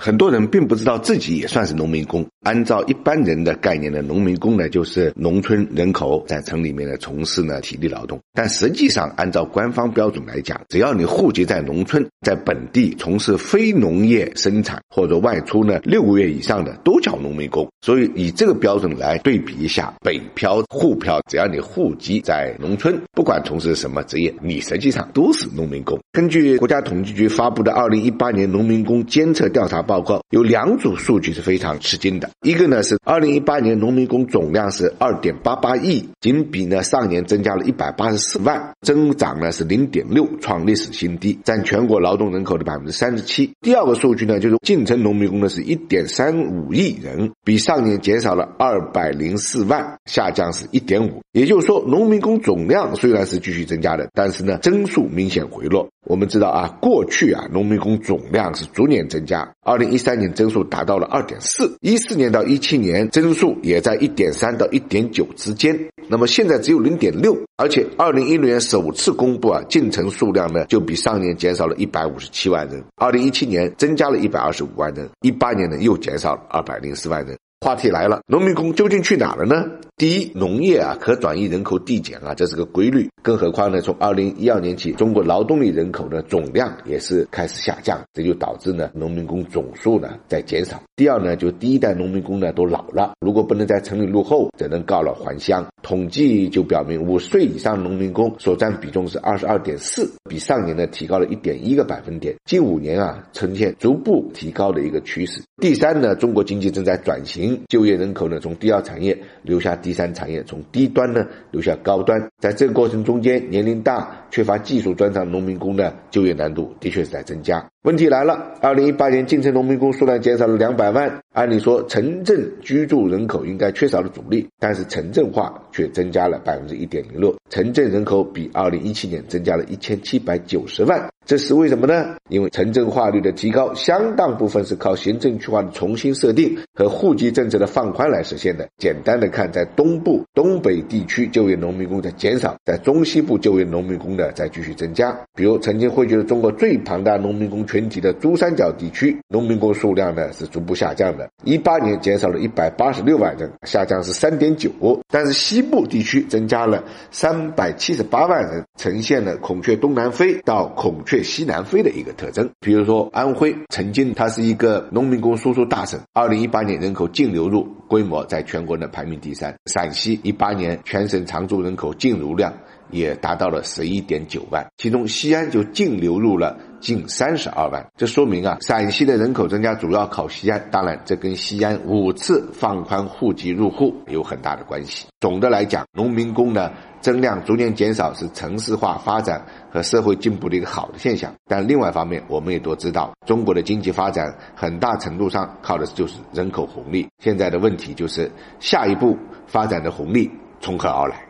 很多人并不知道自己也算是农民工。按照一般人的概念呢，农民工呢就是农村人口在城里面呢从事呢体力劳动。但实际上，按照官方标准来讲，只要你户籍在农村，在本地从事非农业生产或者外出呢六个月以上的，都叫农民工。所以以这个标准来对比一下，北漂、沪漂，只要你户籍在农村，不管从事什么职业，你实际上都是农民工。根据国家统计局发布的二零一八年农民工监测调查。报告有两组数据是非常吃惊的，一个呢是二零一八年农民工总量是二点八八亿，仅比呢上年增加了一百八十四万，增长呢是零点六，创历史新低，占全国劳动人口的百分之三十七。第二个数据呢就是进城农民工呢是一点三五亿人，比上年减少了二百零四万，下降是一点五。也就是说，农民工总量虽然是继续增加的，但是呢增速明显回落。我们知道啊，过去啊农民工总量是逐年增加，二。零一三年增速达到了二点四，一四年到一七年增速也在一点三到一点九之间。那么现在只有零点六，而且二零一六年首次公布啊进城数量呢，就比上年减少了一百五十七万人。二零一七年增加了一百二十五万人，一八年呢又减少了二百零四万人。话题来了，农民工究竟去哪了呢？第一，农业啊可转移人口递减啊，这是个规律。更何况呢，从二零一二年起，中国劳动力人口的总量也是开始下降，这就导致呢农民工总数呢在减少。第二呢，就第一代农民工呢都老了，如果不能在城里落后，只能告老还乡。统计就表明，五岁以上农民工所占比重是二十二点四，比上年呢提高了一点一个百分点。近五年啊呈现逐步提高的一个趋势。第三呢，中国经济正在转型，就业人口呢从第二产业留下第第三产业，从低端呢流向高端。在这个过程中间，年龄大、缺乏技术专长农民工的就业难度的确是在增加。问题来了，二零一八年进城农民工数量减少了两百万。按理说，城镇居住人口应该缺少了阻力，但是城镇化却增加了百分之一点零六，城镇人口比二零一七年增加了一千七百九十万。这是为什么呢？因为城镇化率的提高，相当部分是靠行政区划的重新设定和户籍政策的放宽来实现的。简单的看，在东部、东北地区就业农民工在减少，在中西部就业农民工呢在继续增加。比如曾经汇聚了中国最庞大农民工群体的珠三角地区，农民工数量呢是逐步下降的。一八年减少了一百八十六万人，下降是三点九。但是西部地区增加了三百七十八万人，呈现了孔雀东南飞到孔雀。西南飞的一个特征，比如说安徽，曾经它是一个农民工输出大省，二零一八年人口净流入规模在全国呢排名第三。陕西一八年全省常住人口净流量也达到了十一点九万，其中西安就净流入了近三十二万。这说明啊，陕西的人口增加主要靠西安，当然这跟西安五次放宽户籍入户有很大的关系。总的来讲，农民工呢。增量逐年减少是城市化发展和社会进步的一个好的现象，但另外一方面，我们也都知道，中国的经济发展很大程度上靠的就是人口红利。现在的问题就是，下一步发展的红利从何而来？